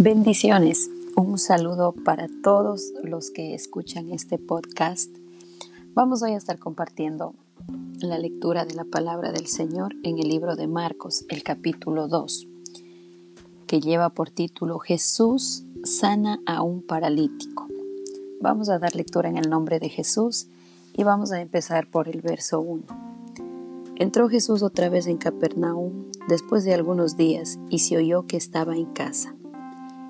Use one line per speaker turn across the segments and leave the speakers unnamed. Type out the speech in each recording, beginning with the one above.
Bendiciones. Un saludo para todos los que escuchan este podcast. Vamos hoy a estar compartiendo la lectura de la palabra del Señor en el libro de Marcos, el capítulo 2, que lleva por título Jesús sana a un paralítico. Vamos a dar lectura en el nombre de Jesús y vamos a empezar por el verso 1. Entró Jesús otra vez en Capernaum después de algunos días y se oyó que estaba en casa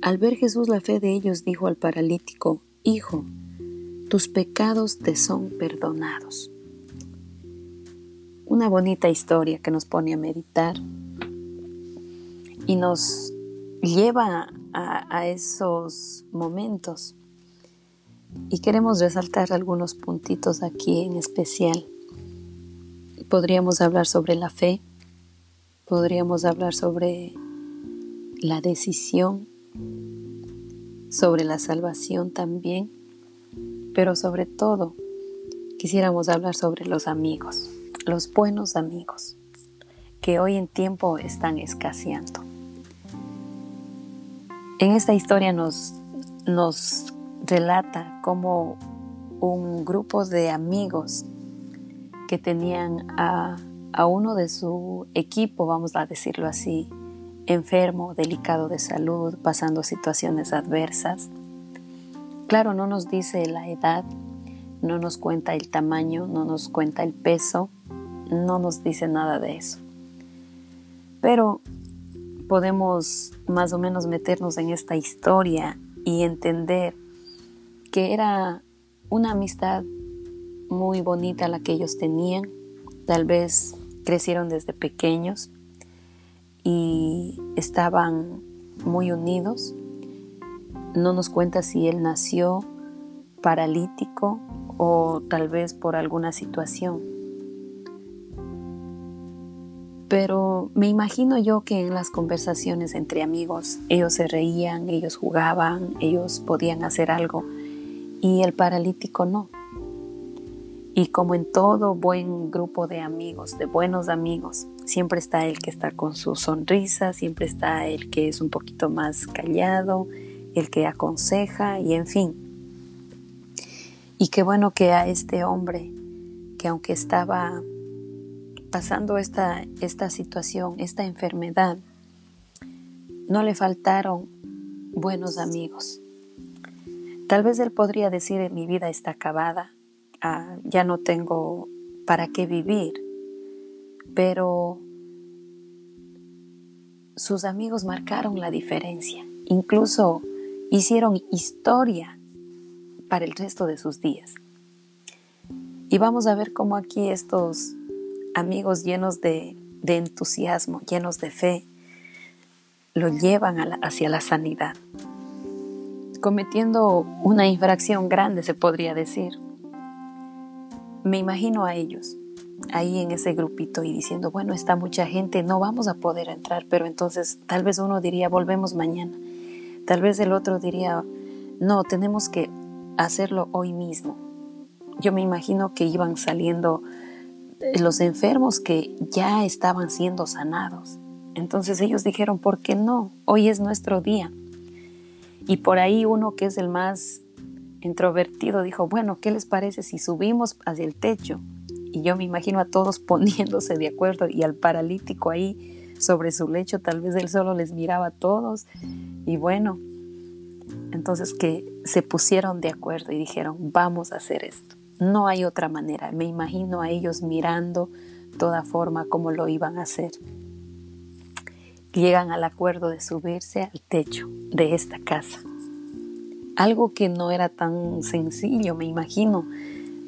Al ver Jesús la fe de ellos, dijo al paralítico, Hijo, tus pecados te son perdonados. Una bonita historia que nos pone a meditar y nos lleva a, esos momentos. Y queremos resaltar algunos puntitos aquí en especial. Podríamos hablar sobre la fe, podríamos hablar sobre la decisión sobre la salvación también, pero sobre todo quisiéramos hablar sobre los amigos, los buenos amigos, que hoy en tiempo están escaseando. En esta historia nos, nos relata cómo un grupo de amigos que tenían a, a uno de su equipo, vamos a decirlo así, enfermo, delicado de salud, pasando situaciones adversas. Claro, no nos dice la edad, no nos cuenta el tamaño, no nos cuenta el peso, no nos dice nada de eso. Pero podemos más o menos meternos en esta historia y entender que era una amistad muy bonita la que ellos tenían. Tal vez crecieron desde pequeños y estaban muy unidos. No nos cuenta si él nació paralítico o tal vez por alguna situación. Pero me imagino yo que en las conversaciones entre amigos ellos se reían, ellos jugaban, ellos podían hacer algo y el paralítico no. Y como en todo buen grupo de amigos, de buenos amigos, siempre está el que está con su sonrisa, siempre está el que es un poquito más callado, el que aconseja y en fin. Y qué bueno que a este hombre, que aunque estaba pasando esta, esta situación, esta enfermedad, no le faltaron buenos amigos. Tal vez él podría decir, mi vida está acabada, Ah, ya no tengo para qué vivir, pero sus amigos marcaron la diferencia, incluso hicieron historia para el resto de sus días. Y vamos a ver cómo aquí estos amigos llenos de, entusiasmo, llenos de fe, lo llevan hacia la sanidad, cometiendo una infracción grande, se podría decir, me imagino a ellos ahí en ese grupito y diciendo, bueno, está mucha gente, no vamos a poder entrar, pero entonces tal vez uno diría, volvemos mañana. Tal vez el otro diría, no, tenemos que hacerlo hoy mismo. Yo me imagino que iban saliendo los enfermos que ya estaban siendo sanados. Entonces ellos dijeron, ¿por qué no? Hoy es nuestro día. Y por ahí uno que es el más introvertido dijo, bueno, ¿qué les parece si subimos hacia el techo? Y yo me imagino a todos poniéndose de acuerdo y al paralítico ahí sobre su lecho, tal vez él solo les miraba a todos y bueno, entonces que se pusieron de acuerdo y dijeron, vamos a hacer esto. No hay otra manera. Me imagino a ellos mirando toda forma como lo iban a hacer. Llegan al acuerdo de subirse al techo de esta casa algo que no era tan sencillo, me imagino,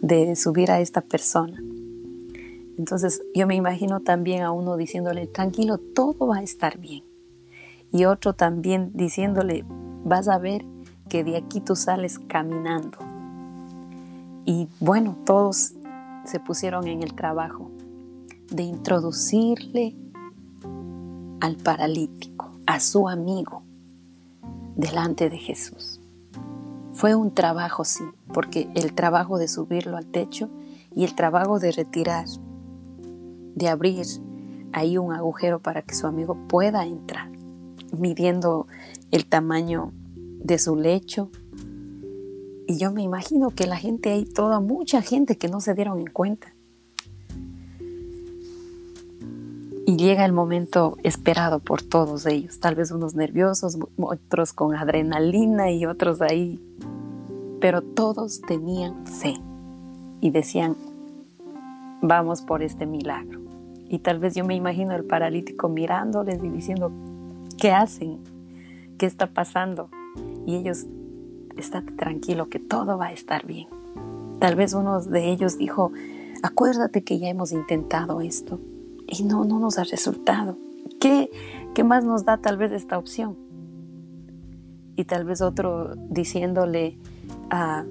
de subir a esta persona. Entonces yo me imagino también a uno diciéndole, tranquilo, todo va a estar bien. Y otro también diciéndole, vas a ver que de aquí tú sales caminando. Y bueno, todos se pusieron en el trabajo de introducirle al paralítico, a su amigo, delante de Jesús. Fue un trabajo, sí, porque el trabajo de subirlo al techo y el trabajo de retirar, de abrir ahí un agujero para que su amigo pueda entrar, midiendo el tamaño de su lecho. Y yo me imagino que la gente ahí, toda, mucha gente que no se dieron en cuenta. Y llega el momento esperado por todos ellos, tal vez unos nerviosos, otros con adrenalina y otros ahí, pero todos tenían fe y decían, vamos por este milagro. Y tal vez yo me imagino el paralítico mirándoles y diciendo, ¿qué hacen? ¿Qué está pasando? Y ellos, estate tranquilo que todo va a estar bien. Tal vez uno de ellos dijo, acuérdate que ya hemos intentado esto y no, no nos ha resultado. ¿Qué, qué más nos da tal vez esta opción? Y tal vez otro diciéndole, ah,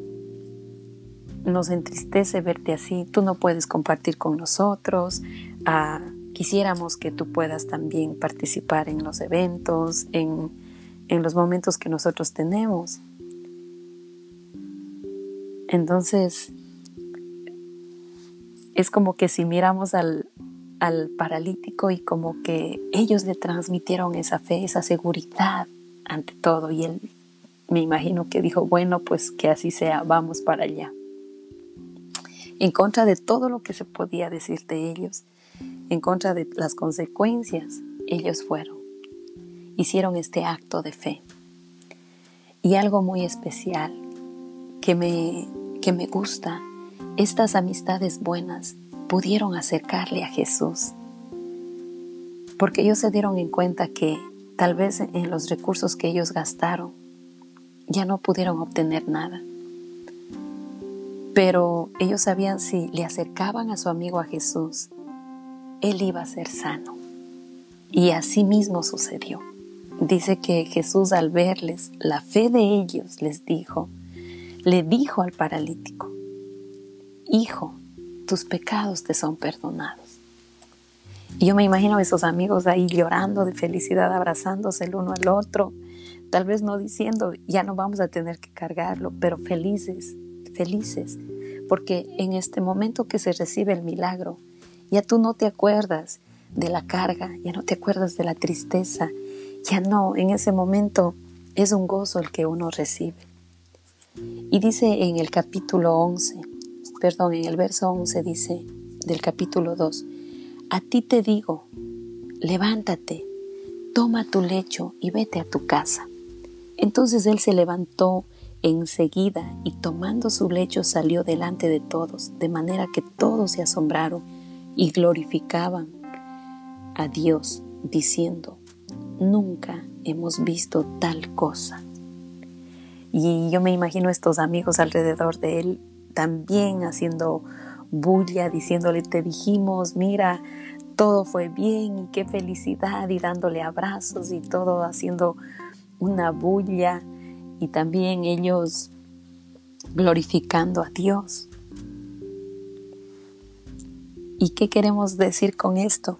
nos entristece verte así, tú no puedes compartir con nosotros, quisiéramos que tú puedas también participar en los eventos, en, en los momentos que nosotros tenemos. Entonces, es como que si miramos al, al paralítico y como que ellos le transmitieron esa fe, esa seguridad ante todo y él me imagino que dijo, bueno, pues que así sea, vamos para allá en contra de todo lo que se podía decir de ellos, en contra de las consecuencias, ellos fueron. Hicieron este acto de fe. Y algo muy especial que me, que me gusta, estas amistades buenas pudieron acercarle a Jesús. Porque ellos se dieron en cuenta que tal vez en los recursos que ellos gastaron ya no pudieron obtener nada pero ellos sabían si le acercaban a su amigo a Jesús, él iba a ser sano. Y así mismo sucedió. Dice que Jesús al verles la fe de ellos les dijo, le dijo al paralítico, Hijo, tus pecados te son perdonados. Y yo me imagino a esos amigos ahí llorando de felicidad, abrazándose el uno al otro, tal vez no diciendo, ya no vamos a tener que cargarlo, pero felices felices, porque en este momento que se recibe el milagro, ya tú no te acuerdas de la carga, ya no te acuerdas de la tristeza, ya no, en ese momento es un gozo el que uno recibe. Y dice en el capítulo 11, perdón, en el verso 11 dice del capítulo 2, a ti te digo, levántate, toma tu lecho y vete a tu casa. Entonces él se levantó Enseguida, y tomando su lecho salió delante de todos, de manera que todos se asombraron y glorificaban a Dios, diciendo, nunca hemos visto tal cosa. Y yo me imagino estos amigos alrededor de él también haciendo bulla, diciéndole, te dijimos, mira, todo fue bien y qué felicidad, y dándole abrazos y todo haciendo una bulla y también ellos glorificando a Dios. ¿Y qué queremos decir con esto?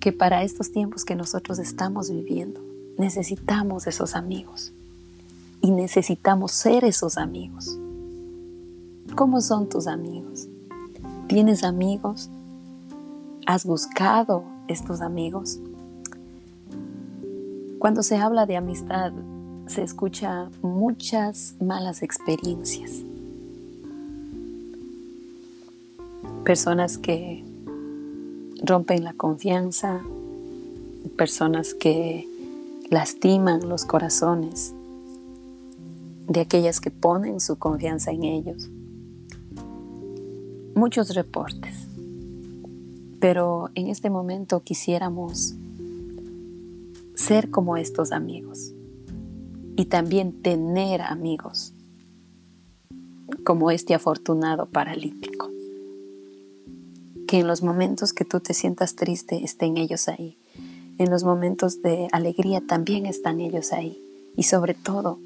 Que para estos tiempos que nosotros estamos viviendo, necesitamos esos amigos y necesitamos ser esos amigos. ¿Cómo son tus amigos? ¿Tienes amigos? ¿Has buscado estos amigos? Cuando se habla de amistad, se escucha muchas malas experiencias. Personas que rompen la confianza, personas que lastiman los corazones de aquellas que ponen su confianza en ellos. Muchos reportes, pero en este momento quisiéramos ser como estos amigos y también tener amigos como este afortunado paralítico. Que en los momentos que tú te sientas triste estén ellos ahí. En los momentos de alegría también están ellos ahí. Y sobre todo,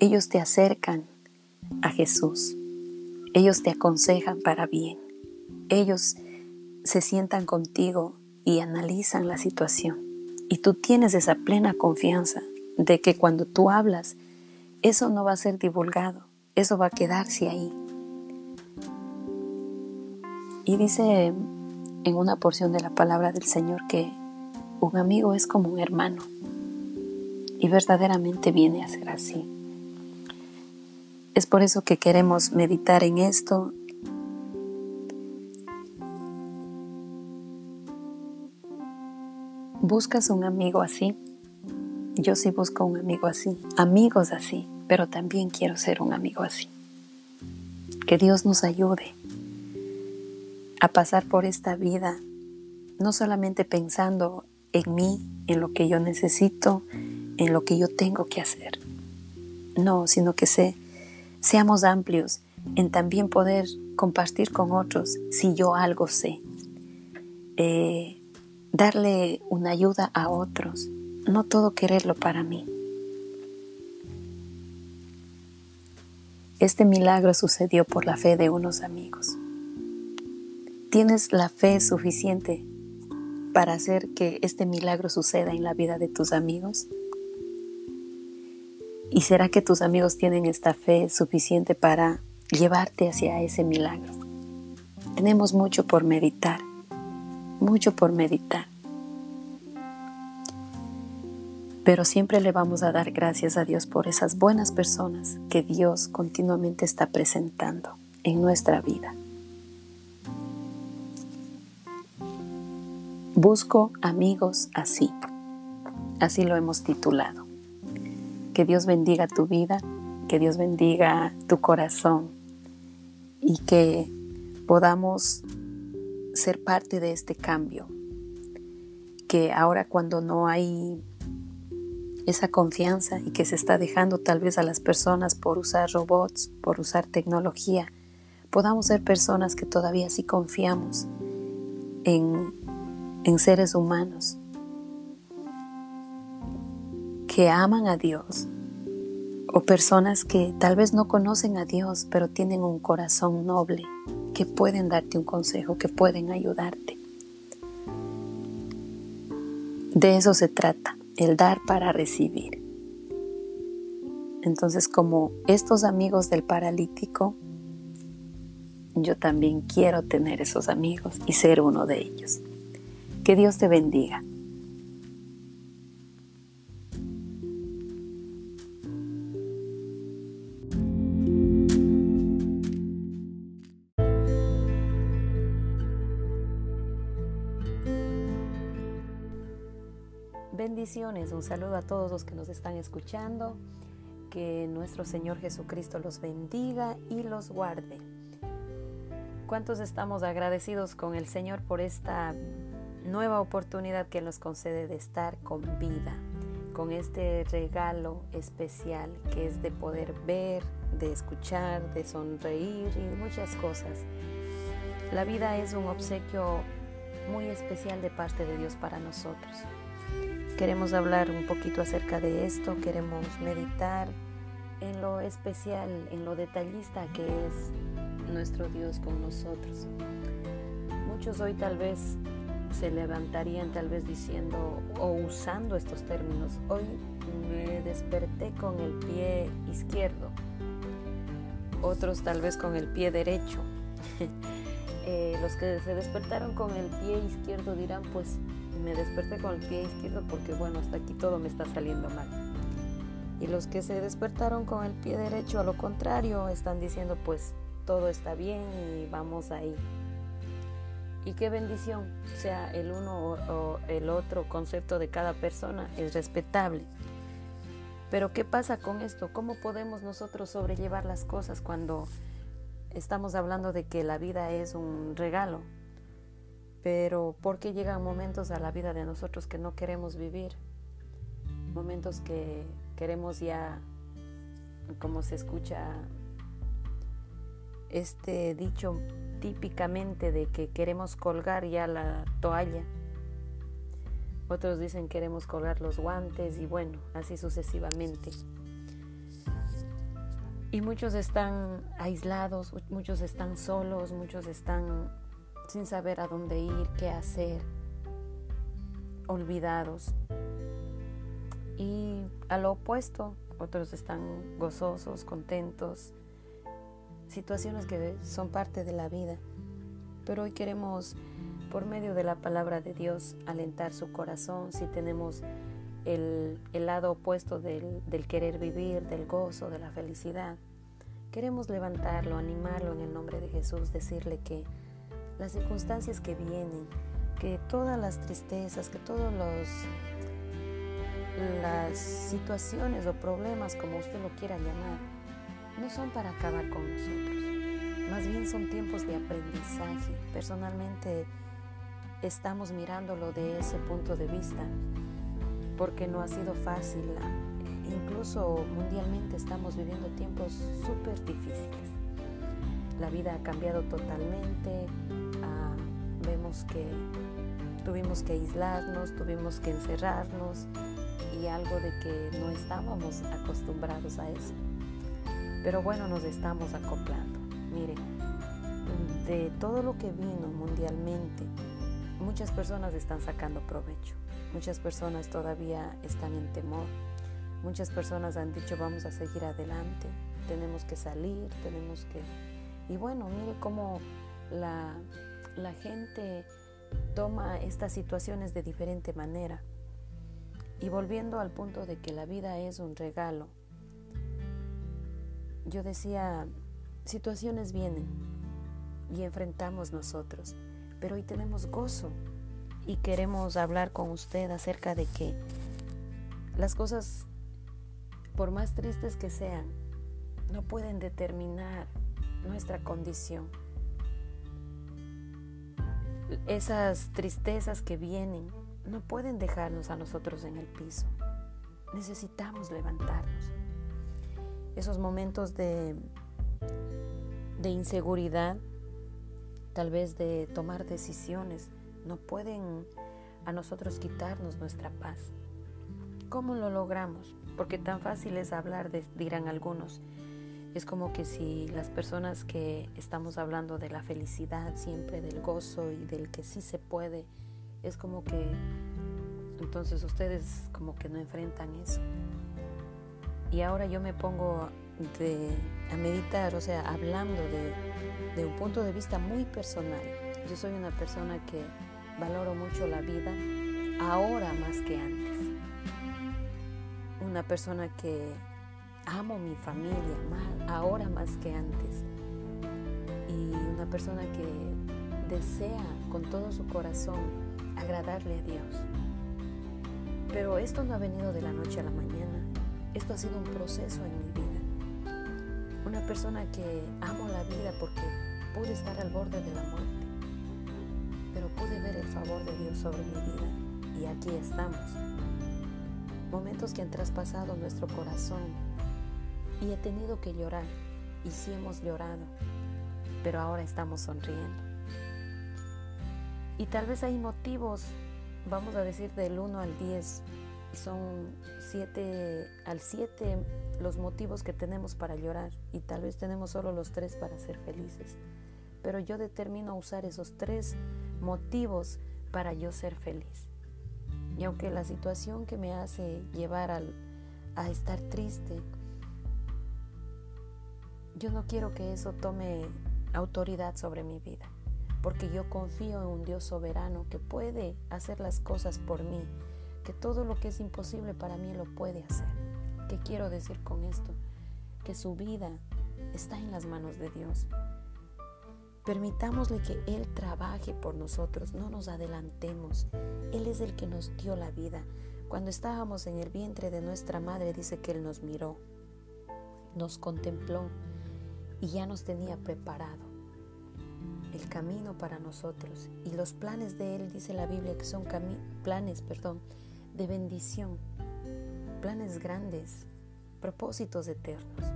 ellos te acercan a Jesús. Ellos te aconsejan para bien. Ellos se sientan contigo y analizan la situación. Y tú tienes esa plena confianza de que cuando tú hablas, eso no va a ser divulgado, eso va a quedarse ahí. Y dice en una porción de la palabra del Señor que un amigo es como un hermano. Y verdaderamente viene a ser así. Es por eso que queremos meditar en esto. ¿Buscas un amigo así? Yo sí busco un amigo así, amigos así, pero también quiero ser un amigo así. Que Dios nos ayude a pasar por esta vida no solamente pensando en mí, en lo que yo necesito, en lo que yo tengo que hacer. No, sino que se, seamos amplios en también poder compartir con otros si yo algo sé. Eh, darle una ayuda a otros, no todo quererlo para mí. Este milagro sucedió por la fe de unos amigos. ¿Tienes la fe suficiente para hacer que este milagro suceda en la vida de tus amigos? ¿Y será que tus amigos tienen esta fe suficiente para llevarte hacia ese milagro? Tenemos mucho por meditar, mucho por meditar. Pero siempre le vamos a dar gracias a Dios por esas buenas personas que Dios continuamente está presentando en nuestra vida. Busco amigos así. Así lo hemos titulado. Que Dios bendiga tu vida, que Dios bendiga tu corazón y que podamos ser parte de este cambio. Que ahora cuando no hay esa confianza y que se está dejando tal vez a las personas por usar robots, por usar tecnología, podamos ser personas que todavía sí confiamos en en seres humanos que aman a Dios o personas que tal vez no conocen a Dios pero tienen un corazón noble que pueden darte un consejo, que pueden ayudarte. De eso se trata, el dar para recibir. Entonces como estos amigos del paralítico, yo también quiero tener esos amigos y ser uno de ellos. Que Dios te bendiga. Bendiciones, un saludo a todos los que nos están escuchando, que nuestro Señor Jesucristo los bendiga y los guarde. ¿Cuántos estamos agradecidos con el Señor por esta nueva oportunidad que nos concede de estar con vida, con este regalo especial que es de poder ver, de escuchar, de sonreír y muchas cosas. La vida es un obsequio muy especial de parte de Dios para nosotros. Queremos hablar un poquito acerca de esto, queremos meditar en lo especial, en lo detallista que es nuestro Dios con nosotros. Muchos hoy tal vez se levantarían tal vez diciendo o usando estos términos. Hoy me desperté con el pie izquierdo, otros tal vez con el pie derecho. Eh, los que se despertaron con el pie izquierdo dirán, pues me desperté con el pie izquierdo porque bueno, hasta aquí todo me está saliendo mal. Y los que se despertaron con el pie derecho, a lo contrario, están diciendo, pues todo está bien y vamos ahí. Y qué bendición, sea el uno o, el otro concepto de cada persona, es respetable. Pero ¿qué pasa con esto? ¿Cómo podemos nosotros sobrellevar las cosas cuando estamos hablando de que la vida es un regalo? Pero ¿por qué llegan momentos a la vida de nosotros que no queremos vivir? Momentos que queremos ya, como se escucha este dicho, típicamente de que queremos colgar ya la toalla. Otros dicen queremos colgar los guantes y bueno, así sucesivamente. Y muchos están aislados, muchos están solos, muchos están sin saber a dónde ir, qué hacer, olvidados. Y a lo opuesto, otros están gozosos, contentos, situaciones que son parte de la vida. Pero hoy queremos, por medio de la palabra de Dios, alentar su corazón si tenemos el, lado opuesto del, del querer vivir, del gozo, de la felicidad. Queremos levantarlo, animarlo en el nombre de Jesús, decirle que las circunstancias que vienen, que todas las tristezas, que todos los las situaciones o problemas, como usted lo quiera llamar, no son para acabar con nosotros. Más bien son tiempos de aprendizaje. Personalmente estamos mirándolo de ese punto de vista, porque no ha sido fácil. Incluso mundialmente estamos viviendo tiempos súper difíciles. La vida ha cambiado totalmente. Ah, vemos que tuvimos que aislarnos, tuvimos que encerrarnos, y algo de que no estábamos acostumbrados a eso. Pero bueno, nos estamos acoplando. Mire, de todo lo que vino mundialmente, muchas personas están sacando provecho. Muchas personas todavía están en temor. Muchas personas han dicho vamos a seguir adelante, tenemos que salir, tenemos que... Y bueno, mire cómo la, la gente toma estas situaciones de diferente manera. Y volviendo al punto de que la vida es un regalo, yo decía, situaciones vienen y enfrentamos nosotros, pero hoy tenemos gozo y queremos hablar con usted acerca de que las cosas, por más tristes que sean, no pueden determinar nuestra condición. Esas tristezas que vienen no pueden dejarnos a nosotros en el piso. Necesitamos levantarnos. Esos momentos de, de inseguridad, tal vez de tomar decisiones, no pueden a nosotros quitarnos nuestra paz. ¿Cómo lo logramos? Porque tan fácil es hablar, dirán algunos. Es como que si las personas que estamos hablando de la felicidad siempre, del gozo y del que sí se puede, es como que entonces ustedes como que no enfrentan eso. Y ahora yo me pongo a meditar, o sea, hablando de, de un punto de vista muy personal. Yo soy una persona que valoro mucho la vida ahora más que antes. Una persona que amo mi familia ahora más que antes. Y una persona que desea con todo su corazón agradarle a Dios. Pero esto no ha venido de la noche a la mañana. Esto ha sido un proceso en mi vida. Una persona que amo la vida porque pude estar al borde de la muerte. Pero pude ver el favor de Dios sobre mi vida. Y aquí estamos. Momentos que han traspasado nuestro corazón. Y he tenido que llorar. Y sí hemos llorado. Pero ahora estamos sonriendo. Y tal vez hay motivos, vamos a decir del 1 al 10, son 7 al 7 los motivos que tenemos para llorar y tal vez tenemos solo los tres para ser felices. Pero yo determino usar esos tres motivos para yo ser feliz. Y aunque la situación que me hace llevar al, a estar triste, yo no quiero que eso tome autoridad sobre mi vida porque yo confío en un Dios soberano que puede hacer las cosas por mí, que todo lo que es imposible para mí lo puede hacer. ¿Qué quiero decir con esto? Que su vida está en las manos de Dios. Permitámosle que Él trabaje por nosotros, no nos adelantemos. Él es el que nos dio la vida. Cuando estábamos en el vientre de nuestra madre, dice que Él nos miró, nos contempló y ya nos tenía preparado el camino para nosotros. Y los planes de Él, dice la Biblia, que son planes, perdón, de bendición, planes grandes, propósitos eternos.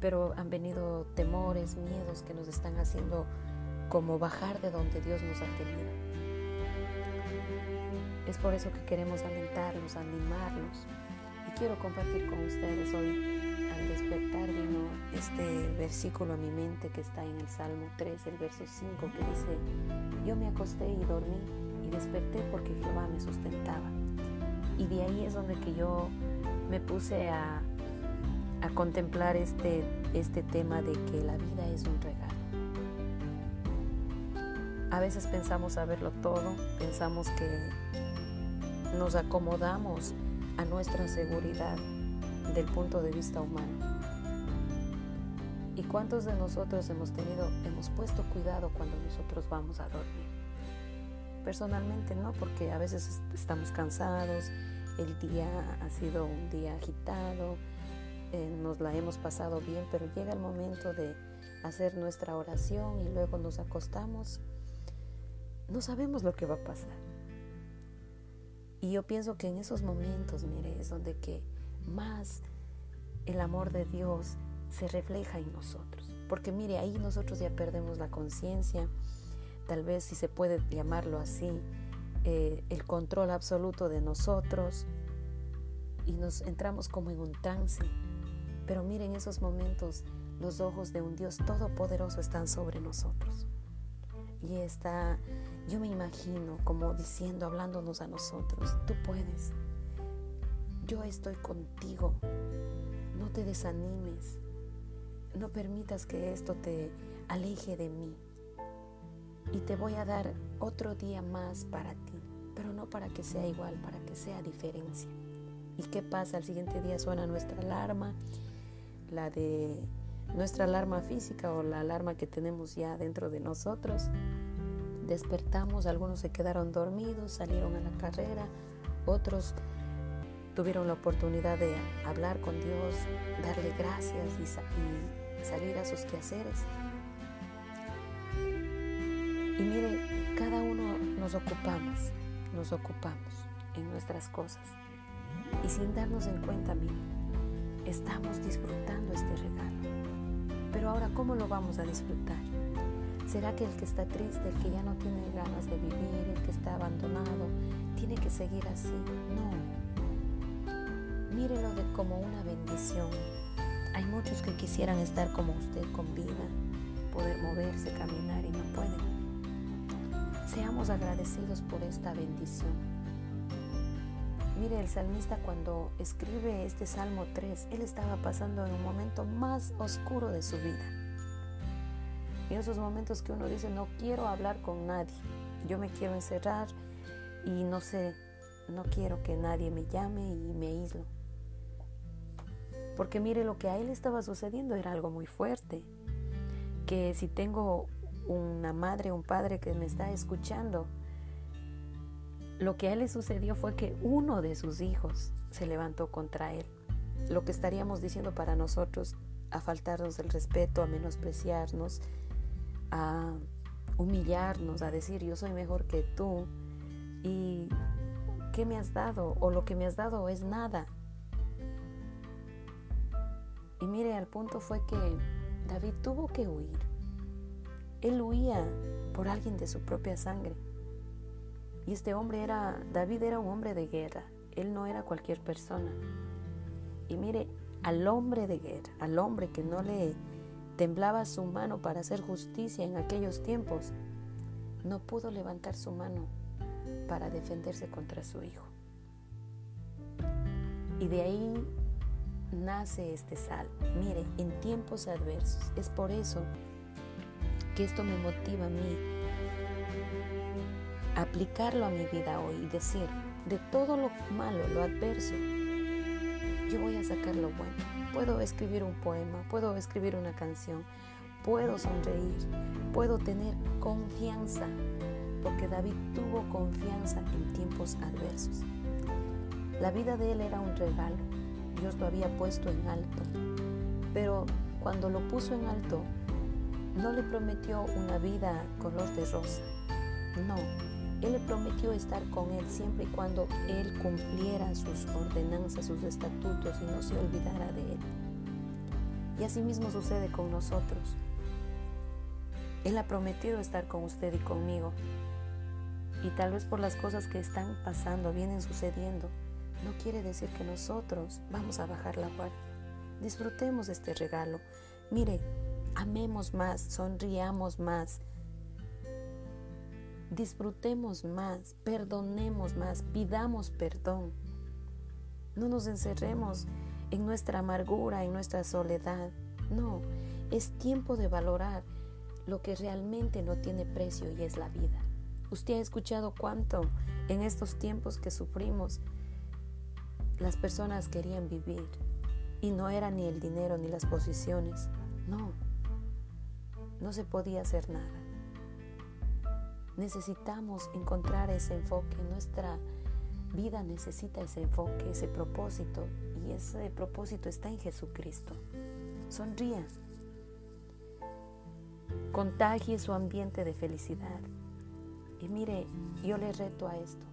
Pero han venido temores, miedos que nos están haciendo como bajar de donde Dios nos ha tenido. Es por eso que queremos alentarlos, animarlos. Y quiero compartir con ustedes hoy, al despertar vino este versículo a mi mente que está en el Salmo 3, el verso 5, que dice, yo me acosté y dormí desperté porque Jehová me sustentaba. Y de ahí es donde que yo me puse a, a contemplar este, este tema de que la vida es un regalo. A veces pensamos saberlo todo, pensamos que nos acomodamos a nuestra seguridad del punto de vista humano. ¿Y cuántos de nosotros hemos tenido, hemos puesto cuidado cuando nosotros vamos a dormir? Personalmente no, porque a veces estamos cansados, el día ha sido un día agitado, eh, nos la hemos pasado bien, pero llega el momento de hacer nuestra oración y luego nos acostamos, no sabemos lo que va a pasar. Y yo pienso que en esos momentos, mire, es donde que más el amor de Dios se refleja en nosotros. Porque mire, ahí nosotros ya perdemos la conciencia, tal vez si se puede llamarlo así, eh, el control absoluto de nosotros y nos entramos como en un trance. Pero miren, en esos momentos los ojos de un Dios todopoderoso están sobre nosotros. Y está, yo me imagino como diciendo, hablándonos a nosotros, tú puedes, yo estoy contigo, no te desanimes, no permitas que esto te aleje de mí. Y te voy a dar otro día más para ti, pero no para que sea igual, para que sea diferencia. ¿Y qué pasa? Al siguiente día suena nuestra alarma, la de nuestra alarma física o la alarma que tenemos ya dentro de nosotros. Despertamos, algunos se quedaron dormidos, salieron a la carrera, otros tuvieron la oportunidad de hablar con Dios, darle gracias y, y salir a sus quehaceres. Y mire, cada uno nos ocupamos, nos ocupamos en nuestras cosas. Y sin darnos en cuenta, mire, estamos disfrutando este regalo. Pero ahora, ¿cómo lo vamos a disfrutar? ¿Será que el que está triste, el que ya no tiene ganas de vivir, el que está abandonado, tiene que seguir así? No. Mírelo como una bendición. Hay muchos que quisieran estar como usted con vida, poder moverse, caminar y no pueden. Seamos agradecidos por esta bendición. Mire, el salmista cuando escribe este Salmo 3, él estaba pasando en un momento más oscuro de su vida. En esos momentos que uno dice, no quiero hablar con nadie, yo me quiero encerrar y no sé, no quiero que nadie me llame y me aíslo. Porque mire, lo que a él estaba sucediendo era algo muy fuerte. Que si tengo una madre, un padre que me está escuchando, lo que a él le sucedió fue que uno de sus hijos se levantó contra él. Lo que estaríamos diciendo para nosotros, a faltarnos el respeto, a menospreciarnos, a humillarnos, a decir yo soy mejor que tú y ¿qué me has dado? O lo que me has dado es nada. Y mire, al punto fue que David tuvo que huir. Él huía por alguien de su propia sangre. Y este hombre era, David era un hombre de guerra. Él no era cualquier persona. Y mire, al hombre de guerra, al hombre que no le temblaba su mano para hacer justicia en aquellos tiempos, no pudo levantar su mano para defenderse contra su hijo. Y de ahí nace este salmo. Mire, en tiempos adversos. Es por eso que esto me motiva a mí aplicarlo a mi vida hoy y decir, de todo lo malo, lo adverso, yo voy a sacar lo bueno. Puedo escribir un poema, puedo escribir una canción, puedo sonreír, puedo tener confianza, porque David tuvo confianza en tiempos adversos. La vida de él era un regalo, Dios lo había puesto en alto, pero cuando lo puso en alto, no le prometió una vida color de rosa, no, Él le prometió estar con Él siempre y cuando Él cumpliera sus ordenanzas, sus estatutos y no se olvidara de Él. Y así mismo sucede con nosotros. Él ha prometido estar con usted y conmigo, Y tal vez por las cosas que están pasando, vienen sucediendo, no quiere decir que nosotros vamos a bajar la guardia. Disfrutemos este regalo. Mire, amemos más, sonriamos más, disfrutemos más, perdonemos más, pidamos perdón. No nos encerremos en nuestra amargura, en nuestra soledad. No, es tiempo de valorar lo que realmente no tiene precio y es la vida. Usted ha escuchado cuánto en estos tiempos que sufrimos las personas querían vivir y no era ni el dinero ni las posiciones. No, no se podía hacer nada. Necesitamos encontrar ese enfoque. Nuestra vida necesita ese enfoque, ese propósito. Y ese propósito está en Jesucristo. Sonría. Contagie su ambiente de felicidad. Y mire, yo le reto a esto.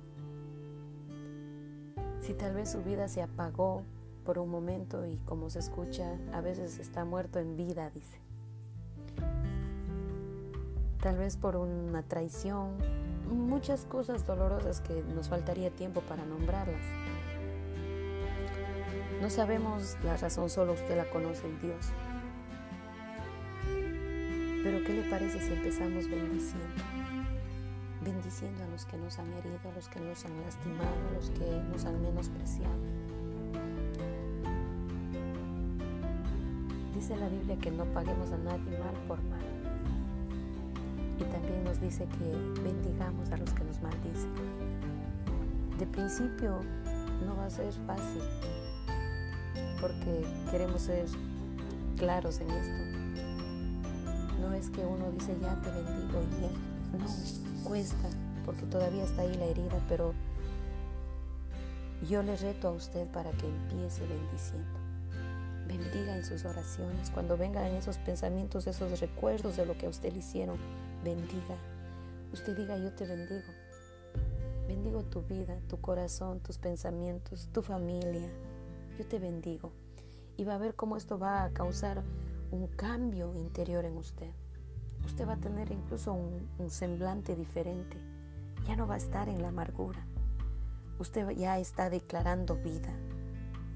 Si tal vez su vida se apagó por un momento y como se escucha, a veces está muerto en vida, dice. Tal vez por una traición, muchas cosas dolorosas que nos faltaría tiempo para nombrarlas. No sabemos la razón, solo usted la conoce en Dios. Pero ¿qué le parece si empezamos bendiciendo? Bendiciendo a los que nos han herido, a los que nos han lastimado, a los que nos han menospreciado. Dice la Biblia que no paguemos a nadie mal por mal. Y también nos dice que bendigamos a los que nos maldicen. De principio no va a ser fácil porque queremos ser claros en esto no es que uno dice ya te bendigo y bien. No, cuesta porque todavía está ahí la herida, pero yo le reto a usted para que empiece bendiciendo. Bendiga en sus oraciones. Cuando vengan esos pensamientos, esos recuerdos de lo que a usted le hicieron, bendiga. Usted diga, yo te bendigo. Bendigo tu vida, tu corazón, tus pensamientos, tu familia. Yo te bendigo. Y va a ver cómo esto va a causar un cambio interior en usted. Usted va a tener incluso un, semblante diferente. Ya no va a estar en la amargura. Usted ya está declarando vida.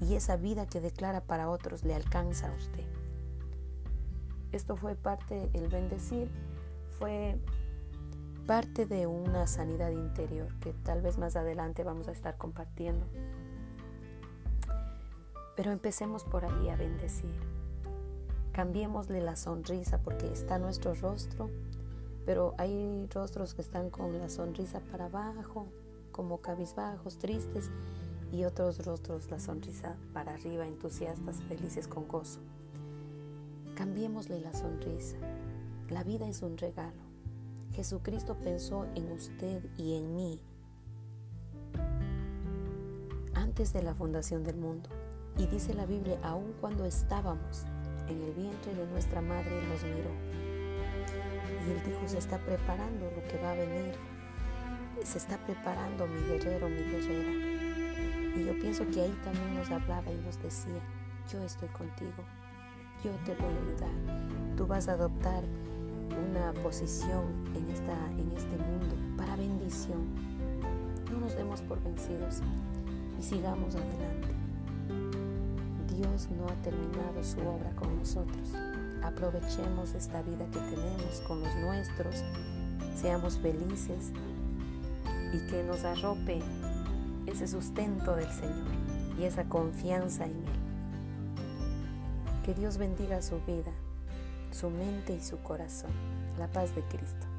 Y esa vida que declara para otros le alcanza a usted. Esto fue parte, el bendecir fue parte de una sanidad interior que tal vez más adelante vamos a estar compartiendo. Pero empecemos por ahí a bendecir. Cambiémosle la sonrisa porque está nuestro rostro, pero hay rostros que están con la sonrisa para abajo, como cabizbajos, tristes, y otros rostros la sonrisa para arriba, entusiastas, felices con gozo. Cambiémosle la sonrisa. La vida es un regalo. Jesucristo pensó en usted y en mí antes de la fundación del mundo. Y dice la Biblia, aun cuando estábamos en el vientre de nuestra madre nos miró. Y él dijo, se está preparando lo que va a venir. Se está preparando mi guerrero, mi guerrera. Y yo pienso que ahí también nos hablaba y nos decía, yo estoy contigo, yo te voy a ayudar. Tú vas a adoptar una posición en, esta, en este mundo para bendición. No nos demos por vencidos y sigamos adelante. Dios no ha terminado su obra con nosotros. Aprovechemos esta vida que tenemos con los nuestros, seamos felices y que nos arrope ese sustento del Señor y esa confianza en Él. Que Dios bendiga su vida, su mente y su corazón. La paz de Cristo.